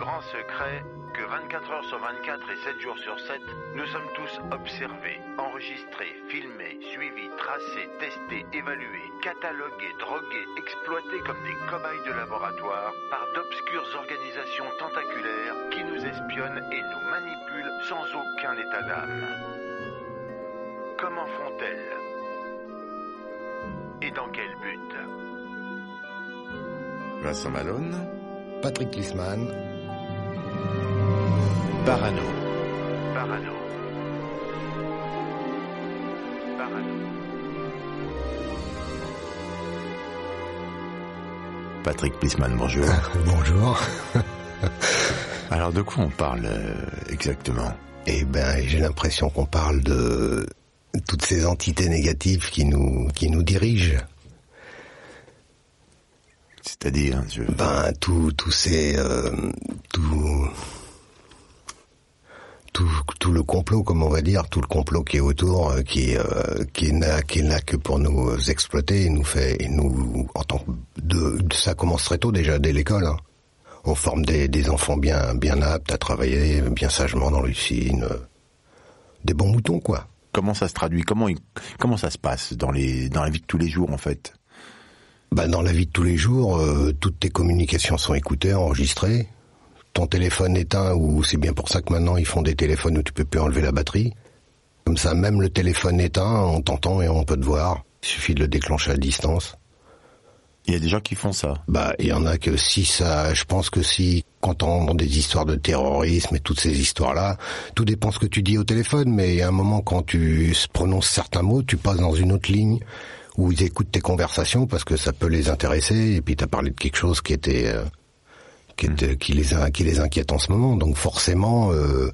Grand secret que 24 heures sur 24 et 7 jours sur 7, nous sommes tous observés, enregistrés, filmés, suivis, tracés, testés, évalués, catalogués, drogués, exploités comme des cobayes de laboratoire par d'obscures organisations tentaculaires qui nous espionnent et nous manipulent sans aucun état d'âme. Comment font-elles? Et dans quel but? Vincent Malone, Patrick Lisman, Parano. Parano. Parano. Patrick Plisman, bonjour. bonjour. Alors de quoi on parle euh, exactement? Eh ben, j'ai l'impression qu'on parle de toutes ces entités négatives qui nous qui nous dirigent. C'est-à-dire, je... Ben, tout tous ces euh, tout tout tout le complot, comme on va dire, tout le complot qui est autour, euh, qui euh, qui n'a qui n'a que pour nous exploiter, et nous fait et nous en tant que de, ça commence très tôt déjà dès l'école. hein. On forme des, des enfants bien bien aptes à travailler bien sagement dans l'usine, euh, des bons moutons quoi. comment ça se traduit? Comment comment ça se passe dans les dans la vie de tous les jours en fait? Bah, dans la vie de tous les jours, euh, toutes tes communications sont écoutées, enregistrées. Ton téléphone éteint, ou c'est bien pour ça que maintenant ils font des téléphones où tu peux plus enlever la batterie. Comme ça, même le téléphone éteint, on t'entend et on peut te voir. Il suffit de le déclencher à distance. Il y a des gens qui font ça. Bah, il y en a que si ça, je pense que si, quand on entend des histoires de terrorisme et toutes ces histoires-là, tout dépend ce que tu dis au téléphone, mais a un moment quand tu prononces certains mots, tu passes dans une autre ligne où ils écoutent tes conversations parce que ça peut les intéresser et puis tu as parlé de quelque chose qui était, euh, qui, était qui les qui les inquiète en ce moment. Donc forcément, euh,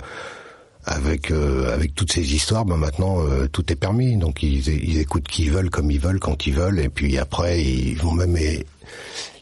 avec euh, avec toutes ces histoires, ben maintenant euh, tout est permis. Donc ils, ils écoutent qui ils veulent, comme ils veulent, quand ils veulent, et puis après ils vont même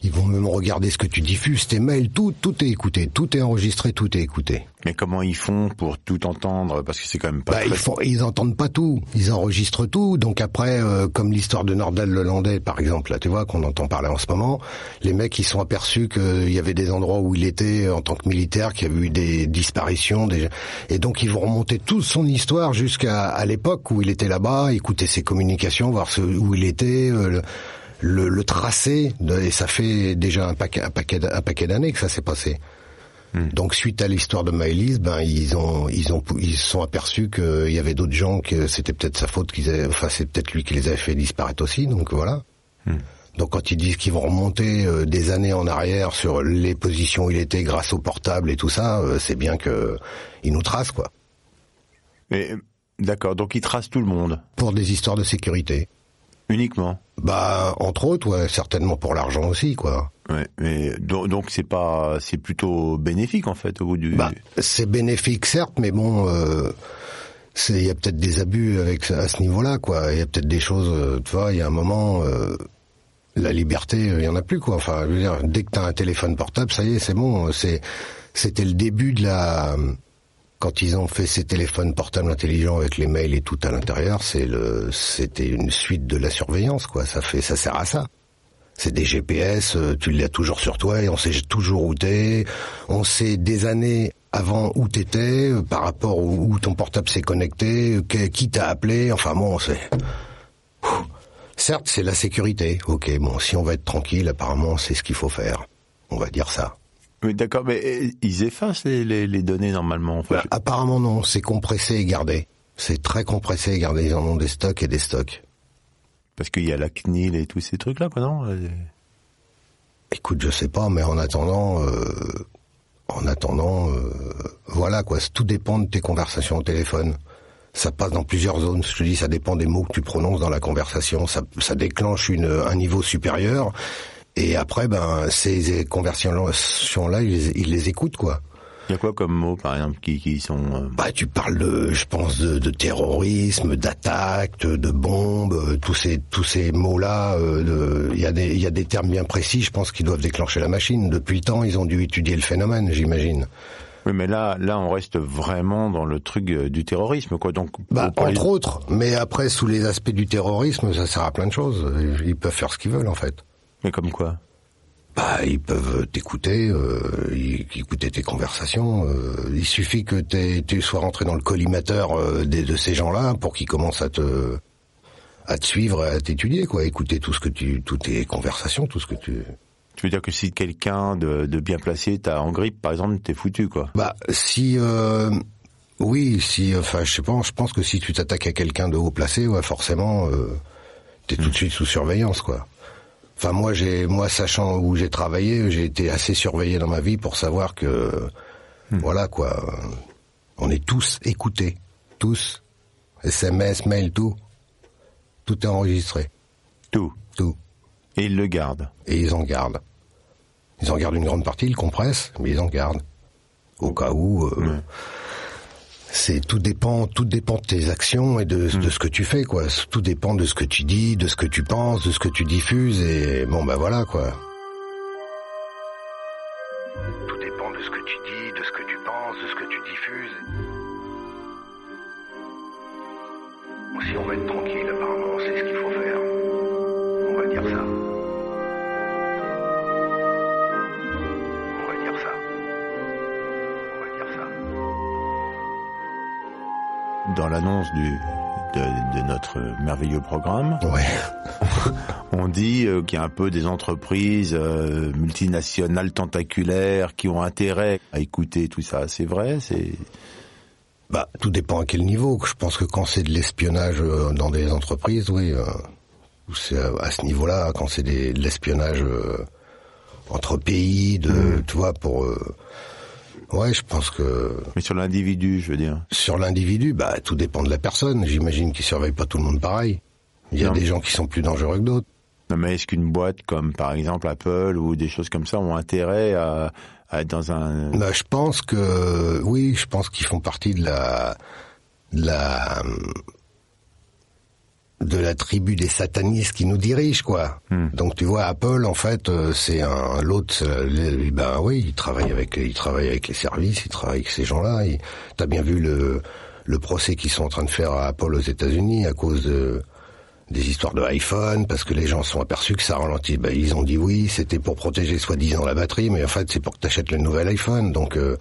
ils vont même regarder ce que tu diffuses, tes mails, tout tout est écouté, tout est enregistré, tout est écouté. Mais comment ils font pour tout entendre? Parce que c'est quand même pas Bah, très... ils font, ils entendent pas tout, ils enregistrent tout. Donc après, euh, comme l'histoire de Nordal le Landais, par exemple, là, tu vois, qu'on entend parler en ce moment, les mecs ils sont aperçus qu'il y avait des endroits où il était en tant que militaire, qu'il y avait eu des disparitions, des... et donc ils vont remonter toute son histoire jusqu'à à l'époque où il était là-bas, écouter ses communications, voir ce, où il était. euh, le, le, le tracé, de- et ça fait déjà un paquet, un paquet, un paquet d'années que ça s'est passé. Donc suite à l'histoire de Maëlys, ben ils ont ils ont ils se sont aperçus qu'il y avait d'autres gens que c'était peut-être sa faute qu'ils avaient, enfin c'est peut-être lui qui les avait fait disparaître aussi. Donc voilà. Donc quand ils disent qu'ils vont remonter euh, des années en arrière sur les positions où il était grâce au portable et tout ça, euh, c'est bien que ils nous tracent quoi. Mais, D'accord, donc ils tracent tout le monde, Pour des histoires de sécurité. Uniquement. Bah entre autres, ouais, certainement pour l'argent aussi quoi. Ouais, mais donc donc c'est pas c'est plutôt bénéfique en fait au bout du. Bah, c'est bénéfique certes, mais bon, euh, c'est il y a peut-être des abus avec à ce niveau-là, quoi. Il y a peut-être des choses, euh, tu vois, il y a un moment, euh, la liberté, euh, il y en a plus, quoi. Enfin, je veux dire, dès que t'as un téléphone portable, ça y est, c'est bon. C'est c'était le début de la quand ils ont fait ces téléphones portables intelligents avec les mails et tout à l'intérieur, c'est le c'était une suite de la surveillance, quoi. Ça fait ça sert à ça. C'est des GPS, euh, tu l'as toujours sur toi et on sait toujours où t'es. On sait des années avant où t'étais, euh, par rapport où, ton portable s'est connecté, qui t'a appelé. Enfin bon, c'est. Certes, c'est la sécurité. Ok, bon, si on va être tranquille, apparemment, c'est ce qu'il faut faire. On va dire ça. Oui, d'accord, mais euh, ils effacent les, les, les données normalement. Enfin, Bah, apparemment non, c'est compressé et gardé. C'est très compressé et gardé. Ils en ont des stocks et des stocks. Parce qu'il y a la CNIL et tous ces trucs-là, quoi, non Euh, Écoute, je sais pas, mais en attendant, euh, en attendant, euh, voilà quoi. Tout dépend de tes conversations au téléphone. Ça passe dans plusieurs zones. Je te dis, ça dépend des mots que tu prononces dans la conversation. Ça, ça déclenche une, un niveau supérieur. Et après, ben, ces conversations-là, ils, ils les écoutent, quoi. Il y a quoi comme mots, par exemple, qui, qui sont... euh, Bah, tu parles de, je pense, de, de terrorisme, d'attaque, de, bombes, euh, tous ces tous ces mots-là. euh, Il y a des il y a des termes bien précis. Je pense qui doivent déclencher la machine. Depuis le temps, ils ont dû étudier le phénomène, j'imagine. Oui, mais là, là, on reste vraiment dans le truc euh, du terrorisme, quoi. Donc, Bah, entre autres. Mais après, sous les aspects du terrorisme, ça sert à plein de choses. Ils peuvent faire ce qu'ils veulent, en fait. Mais comme quoi Bah, ils peuvent t'écouter, euh, écouter tes conversations. euh, il suffit que tu sois rentré dans le collimateur euh, des- de ces gens-là pour qu'ils commencent à te à te suivre, à t'étudier, quoi. Écouter tout ce que tu, toutes tes conversations, tout ce que tu. Tu veux dire que si quelqu'un de, de bien placé t'as en grippe, par exemple, t'es foutu, quoi. Bah, si, euh, oui, si, enfin, je sais pas, je pense que si tu t'attaques à quelqu'un de haut placé, ouais, forcément, euh, t'es tout de suite sous surveillance, quoi. Enfin, moi, j'ai, moi, sachant où j'ai travaillé, j'ai été assez surveillé dans ma vie pour savoir que, voilà, quoi, on est tous écoutés, tous, SMS, mail, tout, tout est enregistré, Tout. tout, Et il le garde. et ils en gardent. Ils en gardent une grande partie, ils le compressent, mais ils en gardent. Au cas où, euh, c'est tout dépend, tout dépend de tes actions et de, de ce que tu fais, quoi. Tout dépend de ce que tu dis, de ce que tu penses, de ce que tu diffuses, et bon, bah voilà, quoi. Dans l'annonce du de, de notre merveilleux programme, Ouais. on dit euh, qu'il y a un peu des entreprises euh, multinationales tentaculaires qui ont intérêt à écouter tout ça. C'est vrai C'est Bah, tout dépend à quel niveau. Je pense que quand c'est de l'espionnage euh, dans des entreprises, oui, c'est à, à ce niveau-là. Quand c'est de l'espionnage entre pays, de, tu vois, pour, ouais, je pense que mais sur l'individu, je veux dire. sur l'individu, bah, tout dépend de la personne. J'imagine qu'ils surveillent pas tout le monde pareil. Il y a Non. des gens qui sont plus dangereux que d'autres. Non, mais est-ce qu'une boîte comme par exemple Apple ou des choses comme ça ont intérêt à, à être dans un Bah, je pense que oui, je pense qu'ils font partie de la de la de la tribu des satanistes qui nous dirigent quoi. Hmm. Donc tu vois Apple en fait euh, c'est un l'autre le- ben oui, il travaille avec il travaille avec les services, il travaille avec ces gens-là, t'as bien vu le le procès qu'ils sont en train de faire à Apple aux États-Unis à cause de des histoires de iPhone parce que les gens sont aperçus que ça ralentit. Ben, ils ont dit oui, c'était pour protéger soi-disant la batterie, mais en fait c'est pour que tu achètes le nouvel iPhone. Donc euh,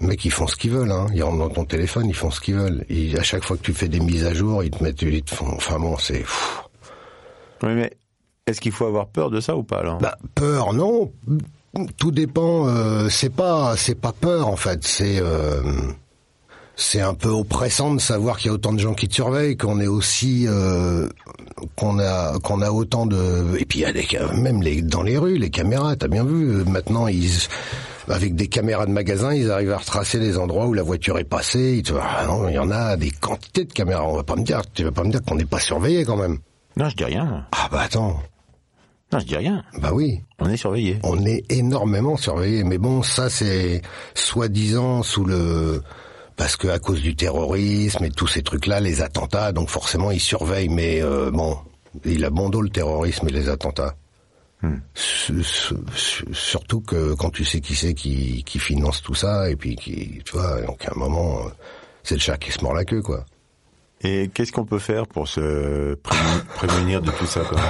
mecs ils font ce qu'ils veulent, hein. ils rentrent dans ton téléphone, ils font ce qu'ils veulent. Et à chaque fois que tu fais des mises à jour, ils te mettent, ils te font. Enfin bon, c'est. Oui, mais est-ce qu'il faut avoir peur de ça ou pas alors? Bah, peur, non. Tout dépend. euh, c'est pas, c'est pas peur en fait. C'est, euh, c'est un peu oppressant de savoir qu'il y a autant de gens qui te surveillent, qu'on est aussi, euh, qu'on a, qu'on a autant de. Et puis il y a des, même les, dans les rues, les caméras. T'as bien vu. Maintenant, ils, avec des caméras de magasin, ils arrivent à retracer les endroits où la voiture est passée. Ils te- ah non, il y en a des quantités de caméras. On va pas me dire, tu vas pas me dire qu'on n'est pas surveillé quand même. Non, je dis rien. Ah bah attends. Non, je dis rien. Bah oui. On est surveillé. On est énormément surveillé, mais bon, ça c'est soi-disant sous le parce que à cause du terrorisme et tous ces trucs-là, les attentats, donc forcément ils surveillent, mais euh, bon, il a bon dos le terrorisme et les attentats. S- Surtout que quand tu sais qui c'est qui, qui finance tout ça et puis qui, tu vois, donc à un moment, euh, c'est le chat qui se mord la queue, quoi. Et qu'est-ce qu'on peut faire pour se prémunir de tout ça quoi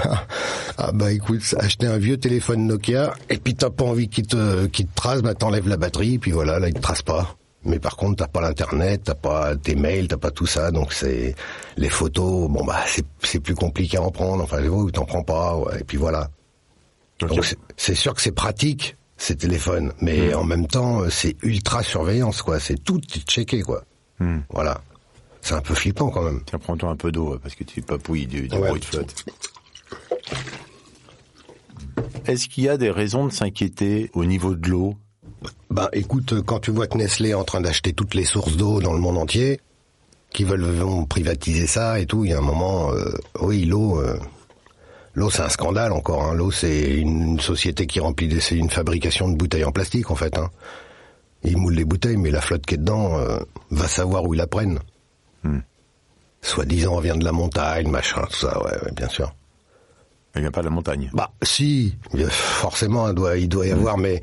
Ah bah écoute, acheter un vieux téléphone Nokia et puis t'as pas envie qu'il te qu'il te trace, bah t'enlèves la batterie puis voilà, là il te trace pas. Mais par contre t'as pas l'internet, t'as pas tes mails, t'as pas tout ça, donc c'est les photos, bon bah c'est c'est plus compliqué à en prendre. Enfin vous t'en prends pas, ouais, et puis voilà. Donc c'est- sûr que c'est pratique ces téléphones, mais en même temps euh, c'est ultra surveillance quoi, c'est tout checké quoi. Hmm. Voilà, c'est un peu flippant quand même. Tiens, prends-toi un peu d'eau parce que tu papouilles du, du Ouais. bruit de flotte. Est-ce qu'il y a des raisons de s'inquiéter au niveau de l'eau? Bah écoute, quand tu vois que Nestlé est en train d'acheter toutes les sources d'eau dans le monde entier, qui veulent vont privatiser ça et tout. Il y a un moment, euh, oui, l'eau, euh, l'eau c'est un scandale encore. Hein. L'eau c'est une, société qui remplit, des, c'est une fabrication de bouteilles en plastique en fait. Hein. Ils moulent les bouteilles, mais la flotte qui est dedans euh, va savoir où ils la prennent. Hmm. Soi-disant, on vient de la montagne, machin, tout ça, ouais, ouais bien sûr. Il n'y a pas de la montagne. Bah, si, forcément, il doit, il doit y hmm. avoir, mais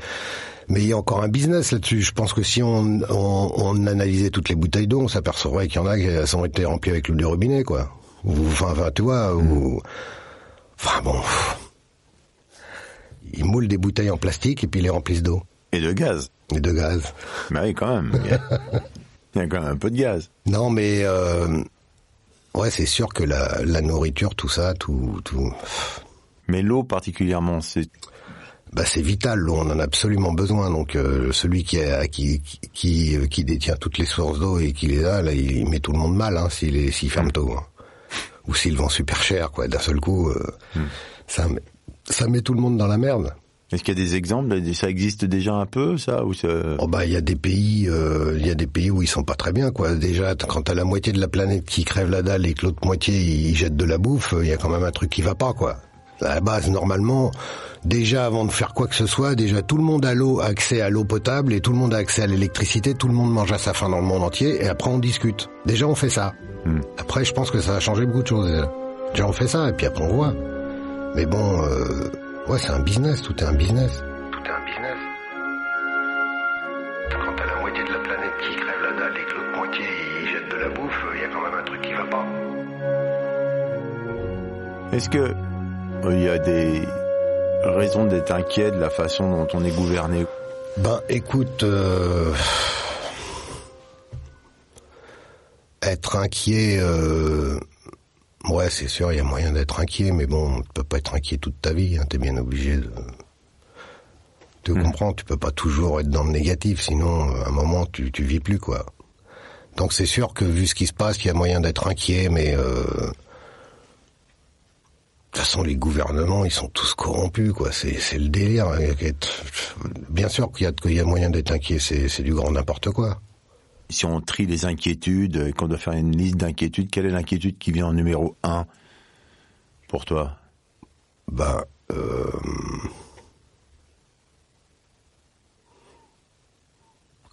mais il y a encore un business là-dessus. Je pense que si on, on, on analysait toutes les bouteilles d'eau, on s'apercevrait qu'il y en a qui ont été remplies avec l'eau du robinet, quoi. enfin, tu vois, ou... Enfin bon... Ils moulent des bouteilles en plastique et puis ils les remplissent d'eau. Et de gaz. Et de gaz. Mais oui, quand même. Il y a, quand même un peu de gaz. Non, mais... Euh... Ouais, c'est sûr que la, la nourriture, tout ça, tout... tout... Mais l'eau particulièrement, c'est bah c'est vital, l'eau, on en a absolument besoin. Donc euh, celui qui, a, qui, qui, qui détient toutes les sources d'eau et qui les a, là, il met tout le monde mal hein, s'il s'il ferme tôt, hein. Ou s'il vend super cher, quoi. D'un seul coup, euh, hmm. ça, ça met tout le monde dans la merde. Est-ce qu'il y a des exemples? Ça existe déjà un peu, ça ou ça... Oh bah il y a des pays, euh, il y a des pays où ils sont pas très bien, quoi. Déjà, quand t'as la moitié de la planète qui crève la dalle et que l'autre moitié il jette de la bouffe, il y a quand même un truc qui va pas, quoi. À la base, normalement, déjà avant de faire quoi que ce soit, déjà tout le monde a l'eau, accès à l'eau potable et tout le monde a accès à l'électricité, tout le monde mange à sa faim dans le monde entier et après on discute. Déjà on fait ça. Hmm. Après je pense que ça va changer beaucoup de choses. Déjà. on fait ça et puis après on voit. Mais bon, euh, ouais c'est un business, tout est un business. Tout est un business. Quand t'as la moitié de la planète qui crève la dalle et que l'autre moitié il jette de la bouffe, il y a quand même un truc qui va pas. Est-ce que il y a des raison d'être inquiet de la façon dont on est gouverné? Ben écoute, euh, être inquiet, euh, ouais c'est sûr, il y a moyen d'être inquiet, mais bon, tu peux pas être inquiet toute ta vie, hein, tu es bien obligé de... Tu hmm. comprends, tu peux pas toujours être dans le négatif, sinon à un moment tu, tu vis plus quoi. Donc c'est sûr que vu ce qui se passe, il y a moyen d'être inquiet, mais... Euh, de toute façon, les gouvernements, ils sont tous corrompus, quoi. C'est, le délire. Bien sûr qu'il y a, qu'il y a moyen d'être inquiet, c'est, du grand n'importe quoi. Si on trie les inquiétudes et qu'on doit faire une liste d'inquiétudes, quelle est l'inquiétude qui vient en numéro un pour toi? Bah, euh...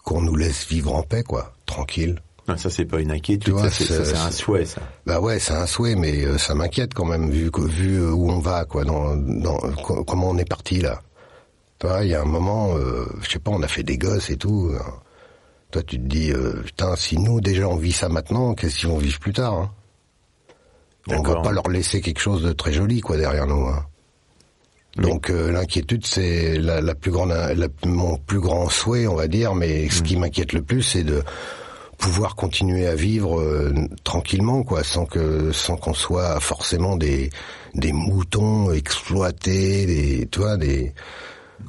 qu'on nous laisse vivre en paix, quoi, tranquille. Non, ça c'est pas une inquiétude, ça c'est un souhait, ça. Bah ouais, c'est un souhait, mais euh, ça m'inquiète quand même vu vu euh, où on va, quoi, dans, dans comment on est parti là. Toi, il y a un moment, euh, je sais pas, on a fait des gosses et tout. Hein. Toi, tu te dis, putain, si nous déjà on vit ça maintenant, qu'est-ce qu'ils vont vivre plus tard hein? On va pas leur laisser quelque chose de très joli, quoi, derrière nous. Hein. Donc l'inquiétude, c'est la, la, plus grande, la, mon plus grand souhait, on va dire. Mais ce mm. qui m'inquiète le plus, c'est de pouvoir continuer à vivre euh, tranquillement quoi sans que sans qu'on soit forcément des des moutons exploités des tu vois des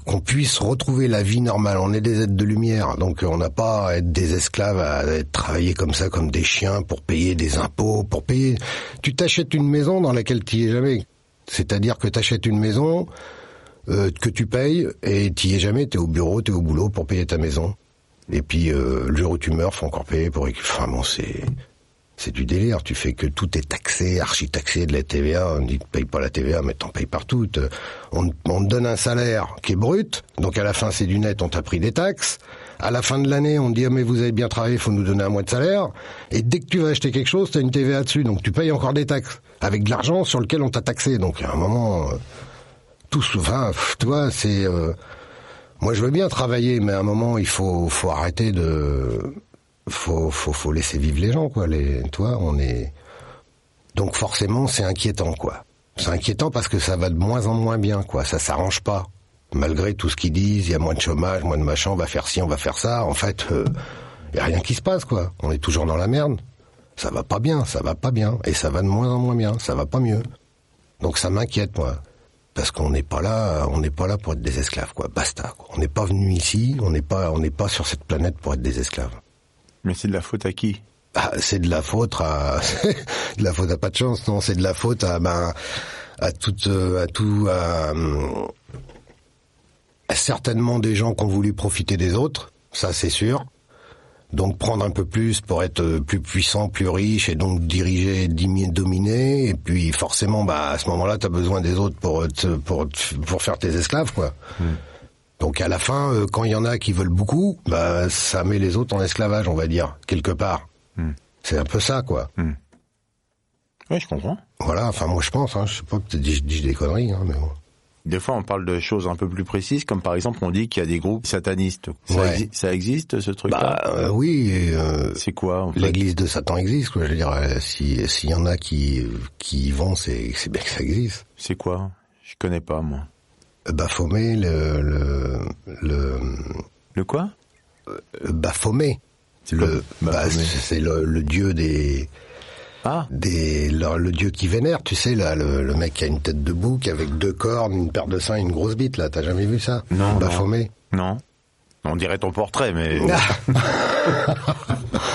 qu'on puisse retrouver la vie normale on est des êtres de lumière donc on n'a pas à être des esclaves à être travailler comme ça comme des chiens pour payer des impôts pour payer tu t'achètes une maison dans laquelle tu y es jamais c'est-à-dire que tu achètes une maison euh, que tu payes et tu y es jamais, tu es au bureau, tu es au boulot pour payer ta maison. Et puis euh, le jour où tu meurs, faut encore payer pour. Enfin bon, c'est c'est du délire. Tu fais que tout est taxé, archi taxé de la TVA. On dit paye pas la TVA, mais t'en payes partout. On, te donne un salaire qui est brut, donc à la fin c'est du net. On t'a pris des taxes. À la fin de l'année, on te dit ah, mais vous avez bien travaillé, faut nous donner un mois de salaire. Et dès que tu vas acheter quelque chose, t'as une TVA dessus, donc tu payes encore des taxes avec de l'argent sur lequel on t'a taxé. Donc à un moment, euh, tout, tu vois, c'est euh, moi, je veux bien travailler, mais à un moment, il faut, faut arrêter de, faut, faut, faut laisser vivre les gens, quoi. Les, toi, on est, donc forcément, c'est inquiétant, quoi. C'est inquiétant parce que ça va de moins en moins bien, quoi. Ça s'arrange pas. Malgré tout ce qu'ils disent, il y a moins de chômage, moins de machin, on va faire ci, on va faire ça. En fait, il euh, y a rien qui se passe, quoi. On est toujours dans la merde. Ça va pas bien, ça va pas bien, et ça va de moins en moins bien, ça va pas mieux. Donc ça m'inquiète, moi parce qu'on n'est pas là, on n'est pas là pour être des esclaves, quoi. Basta. Quoi. On n'est pas venu ici, on n'est pas, on n'est pas sur cette planète pour être des esclaves. Mais c'est de la faute à qui? Ah, C'est de la faute à, de la faute à pas de chance, non C'est de la faute à, ben, à toute, à tout, à, à certainement des gens qui ont voulu profiter des autres, ça c'est sûr. Donc prendre un peu plus pour être euh, plus puissant, plus riche et donc diriger, dominer. Et puis forcément, bah à ce moment-là, t'as besoin des autres pour te, pour pour faire tes esclaves, quoi. Donc à la fin, euh, quand il y en a qui veulent beaucoup, bah ça met les autres en esclavage, on va dire quelque part. Hmm. C'est un peu ça, quoi. Oui, je comprends. Voilà. Enfin moi je pense. Hein, je sais pas, peut-être je dis des conneries, hein, mais bon. Des fois, on parle de choses un peu plus précises, comme par exemple, on dit qu'il y a des groupes satanistes. Ça, Ouais. exi- ça existe, ce truc-là Bah euh, oui. euh, C'est quoi, en fait L'église de Satan existe, quoi. Je veux dire, si s'il y en a qui qui y vont, c'est c'est bien que ça existe. C'est quoi? Je connais pas, moi. Baphomet, le le le, Le quoi? Baphomet, C'est le bah, c'est le, le dieu des Ah, des le, le dieu qui vénère, tu sais là, le, le mec qui a une tête de bouc avec deux cornes, une paire de seins, et une grosse bite là. T'as jamais vu ça? Non. Baphomet. non. On dirait ton portrait, mais...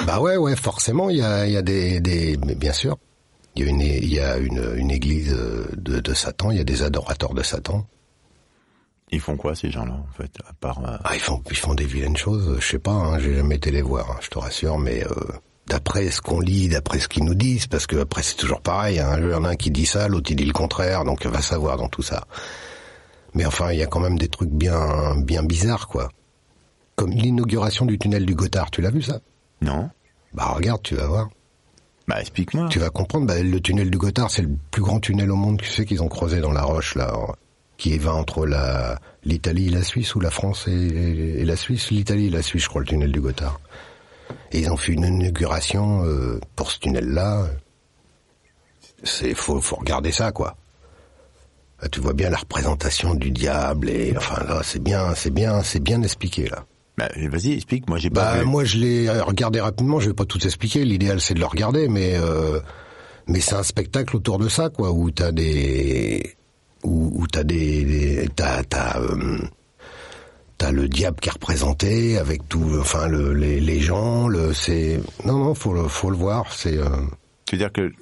Bah ouais, ouais, forcément, il y a, il y a des, des, mais bien sûr, il y a une, il y a une, une église de, de Satan, il y a des adorateurs de Satan. Ils font quoi, ces gens-là, en fait À part... euh, Ah, ils font, ils font des vilaines choses. Je sais pas, hein, j'ai jamais été les voir, hein, je te rassure, mais euh, d'après ce qu'on lit, d'après ce qu'ils nous disent, parce que après c'est toujours pareil. Hein, il y en a un qui dit ça, l'autre il dit le contraire, donc va savoir dans tout ça. Mais enfin, il y a quand même des trucs bien, bien bizarres, quoi. Comme l'inauguration du tunnel du Gothard, tu l'as vu ça? Non Bah regarde, tu vas voir. Bah, explique-moi. Tu vas comprendre, bah, le tunnel du Gothard, c'est le plus grand tunnel au monde, tu sais, qu'ils ont creusé dans la roche, là, qui va entre la l'Italie et la Suisse, ou la France et, et la Suisse, l'Italie et la Suisse, je crois, le tunnel du Gothard. Et ils ont fait une inauguration euh, pour ce tunnel-là. C'est faut, faut regarder ça, quoi. Là, tu vois bien la représentation du diable et enfin là, c'est bien, c'est bien, c'est bien expliqué là. Bah, vas-y, explique. Moi, j'ai pas Bah vu. moi je l'ai regardé rapidement, je vais pas tout expliquer, l'idéal c'est de le regarder mais euh, mais c'est un spectacle autour de ça quoi où t'as des où, où t'as des, des t'as t'as euh, t'as le diable qui est représenté avec tout enfin le, les, les gens le c'est non non faut le faut le voir c'est euh, Tu veux dire que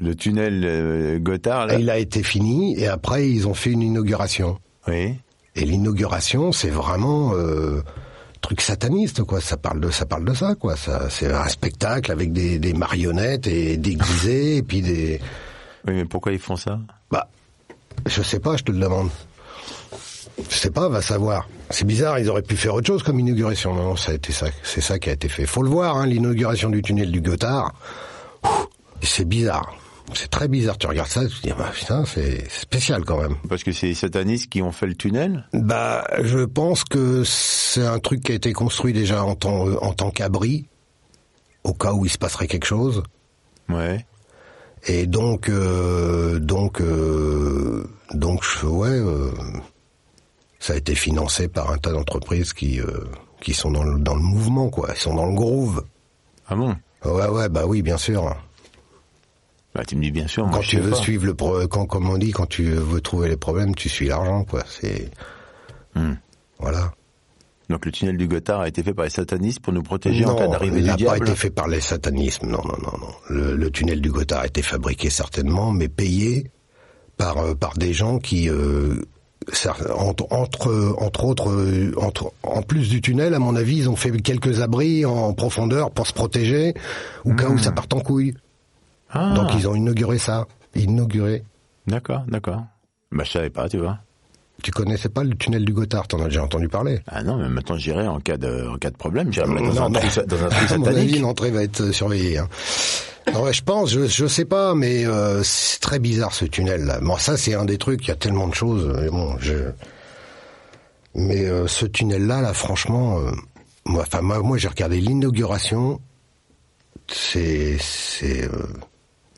le tunnel euh, Gothard, là... il a été fini et après ils ont fait une inauguration. Oui. et l'inauguration c'est vraiment euh, truc sataniste quoi. Ça parle de ça parle de ça quoi. Ça c'est un spectacle avec des, des marionnettes et déguisés et puis des Oui, mais pourquoi ils font ça? Bah je sais pas je te le demande. Je sais pas va savoir. C'est bizarre ils auraient pu faire autre chose comme inauguration. Non ça a été ça c'est ça qui a été fait. Faut le voir hein, l'inauguration du tunnel du Gothard. C'est bizarre. C'est très bizarre tu regardes ça tu te dis bah, putain c'est spécial quand même. Parce que c'est les satanistes qui ont fait le tunnel? Bah, je pense que c'est un truc qui a été construit déjà en tant, en tant qu'abri, au cas où il se passerait quelque chose. Ouais. Et donc, euh, donc, euh, donc, ouais, euh, ça a été financé par un tas d'entreprises qui, euh, qui sont dans le, dans le mouvement, quoi. Ils sont dans le groove. Ah bon? Ouais, ouais, bah oui, bien sûr. Bah, tu me dis bien sûr, moi, Quand je tu veux pas. suivre le, pro- quand, comme on dit, quand tu veux trouver les problèmes, tu suis l'argent, quoi. C'est, Hmm. voilà. Donc le tunnel du Gothard a été fait par les satanistes pour nous protéger en cas d'arrivée il du n'a pas diable été fait par les satanismes. Non, non, non, non. Le, le tunnel du Gothard a été fabriqué certainement, mais payé par euh, par des gens qui, euh, entre entre entre autres, euh, entre en plus du tunnel, à mon avis, ils ont fait quelques abris en profondeur pour se protéger, au cas où ça parte en couille. Ah, Donc ils ont inauguré ça. Inauguré. D'accord, d'accord. Bah, je savais pas, tu vois. Tu connaissais pas le tunnel du Gothard T'en as déjà entendu parler Ah non, mais maintenant j'irai en cas de, en cas de problème, j'irai dans, Non, un mais- trou, dans un trou À mon avis, satanique. l'entrée va être euh, surveillée. Hein. Non, ouais, je pense, je, je sais pas, mais euh, c'est très bizarre ce tunnel. là. Bon, ça c'est un des trucs. Il y a tellement de choses. Mais bon, je. Mais euh, ce tunnel-là, là, franchement, euh, moi, enfin moi, moi j'ai regardé l'inauguration. C'est, c'est euh,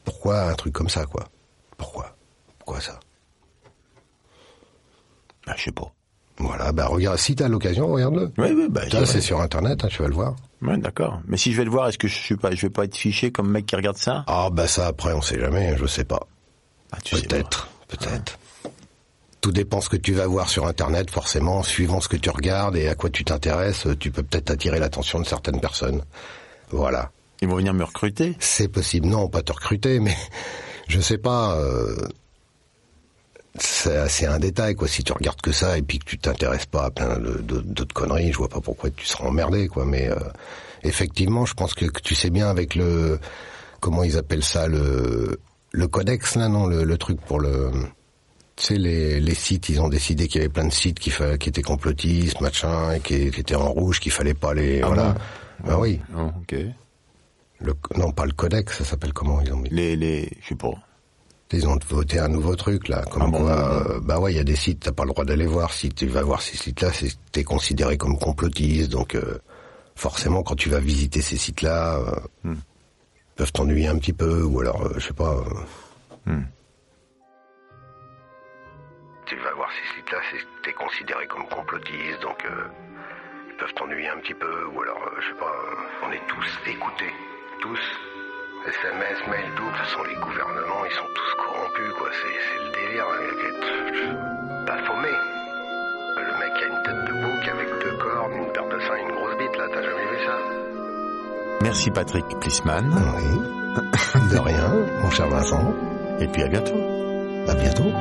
pourquoi un truc comme ça, quoi? Pourquoi? Pourquoi ça? Ah, je sais pas. Voilà, bah regarde, si t'as l'occasion, regarde-le. Oui, oui, bah, Ça, j'irai. c'est sur internet, hein, tu vas le voir. Ouais, d'accord. Mais si je vais le voir, est-ce que je suis pas, je vais pas être fiché comme mec qui regarde ça? Ah bah ça après on sait jamais, je sais pas. Ah, tu sais Peut-être, peut-être. Tout dépend ce que tu vas voir sur internet, forcément, suivant ce que tu regardes et à quoi tu t'intéresses, tu peux peut-être attirer l'attention de certaines personnes. Voilà. Ils vont venir me recruter? C'est possible, non, pas te recruter, mais je sais pas. euh, c'est un détail quoi. Si tu regardes que ça et puis que tu t'intéresses pas à plein d'autres conneries, je vois pas pourquoi tu seras emmerdé quoi. Mais euh, effectivement, je pense que, tu sais bien avec le comment ils appellent ça le le codex là non le, le truc pour le tu sais les, les sites ils ont décidé qu'il y avait plein de sites qui, qui étaient complotistes machin et qui, étaient en rouge qu'il fallait pas les ah voilà. bah oui. Oh, ok. Le, non pas le codex ça s'appelle comment? Ils ont mis les les je sais pas ils ont voté un nouveau truc là, comme ah quoi, euh, bah ouais, il y a des sites, t'as pas le droit d'aller voir. Si tu vas voir ces sites-là, t'es considéré comme complotiste, donc euh, forcément quand tu vas visiter ces sites-là, euh, hmm. peuvent t'ennuyer un petit peu, ou alors je sais pas. Hmm. Tu vas voir ces sites-là, t'es considéré comme complotiste, donc ils peuvent t'ennuyer un petit peu, ou alors je sais pas. on est tous écoutés, tous. SMS, mail, tout. De toute façon, les gouvernements, ils sont tous corrompus, quoi. C'est le délire. Pas hein. Baphomet. Le mec a une tête de bouc avec deux cornes, une paire de seins et une grosse bite, là. T'as jamais vu ça? Merci Patrick Plisman. Oui. De rien, mon cher Vincent. Et puis à bientôt. À bientôt.